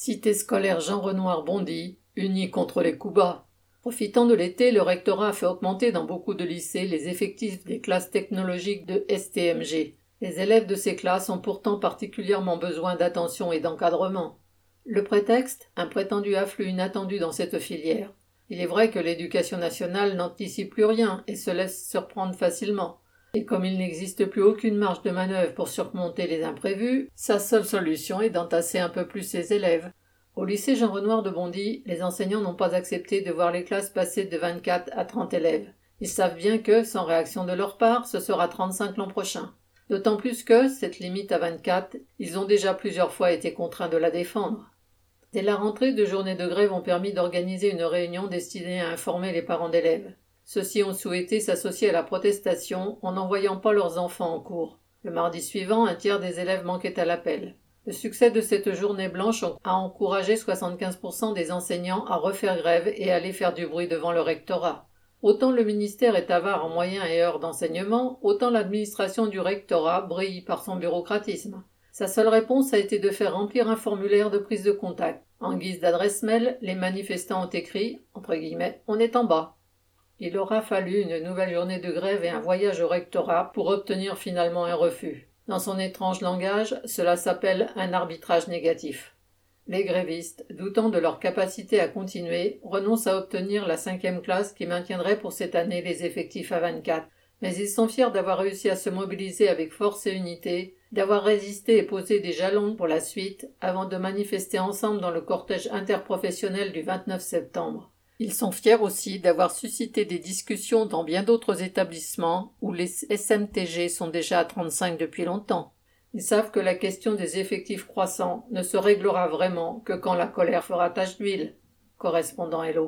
Cité scolaire Jean Renoir Bondy, unie contre les coups bas. Profitant de l'été, le rectorat a fait augmenter dans beaucoup de lycées les effectifs des classes technologiques de STMG. Les élèves de ces classes ont pourtant particulièrement besoin d'attention et d'encadrement. Le prétexte? Un prétendu afflux inattendu dans cette filière. Il est vrai que l'éducation nationale n'anticipe plus rien et se laisse surprendre facilement. Et comme il n'existe plus aucune marge de manœuvre pour surmonter les imprévus, sa seule solution est d'entasser un peu plus ses élèves. Au lycée Jean Renoir de Bondy, les enseignants n'ont pas accepté de voir les classes passer de 24 à 30 élèves. Ils savent bien que, sans réaction de leur part, ce sera 35 l'an prochain. D'autant plus que, cette limite à 24, ils ont déjà plusieurs fois été contraints de la défendre. Dès la rentrée, deux journées de grève ont permis d'organiser une réunion destinée à informer les parents d'élèves. Ceux-ci ont souhaité s'associer à la protestation en n'envoyant pas leurs enfants en cours. Le mardi suivant, un tiers des élèves manquaient à l'appel. Le succès de cette journée blanche a encouragé 75% des enseignants à refaire grève et à aller faire du bruit devant le rectorat. Autant le ministère est avare en moyens et heures d'enseignement, autant l'administration du rectorat brille par son bureaucratisme. Sa seule réponse a été de faire remplir un formulaire de prise de contact. En guise d'adresse mail, les manifestants ont écrit, entre guillemets, on est en bas. Il aura fallu une nouvelle journée de grève et un voyage au rectorat pour obtenir finalement un refus. Dans son étrange langage, cela s'appelle un arbitrage négatif. Les grévistes, doutant de leur capacité à continuer, renoncent à obtenir la cinquième classe qui maintiendrait pour cette année les effectifs à 24. Mais ils sont fiers d'avoir réussi à se mobiliser avec force et unité, d'avoir résisté et posé des jalons pour la suite avant de manifester ensemble dans le cortège interprofessionnel du 29 septembre. Ils sont fiers aussi d'avoir suscité des discussions dans bien d'autres établissements où les SMTG sont déjà à 35 depuis longtemps. Ils savent que la question des effectifs croissants ne se réglera vraiment que quand la colère fera tache d'huile. Correspondant Hello.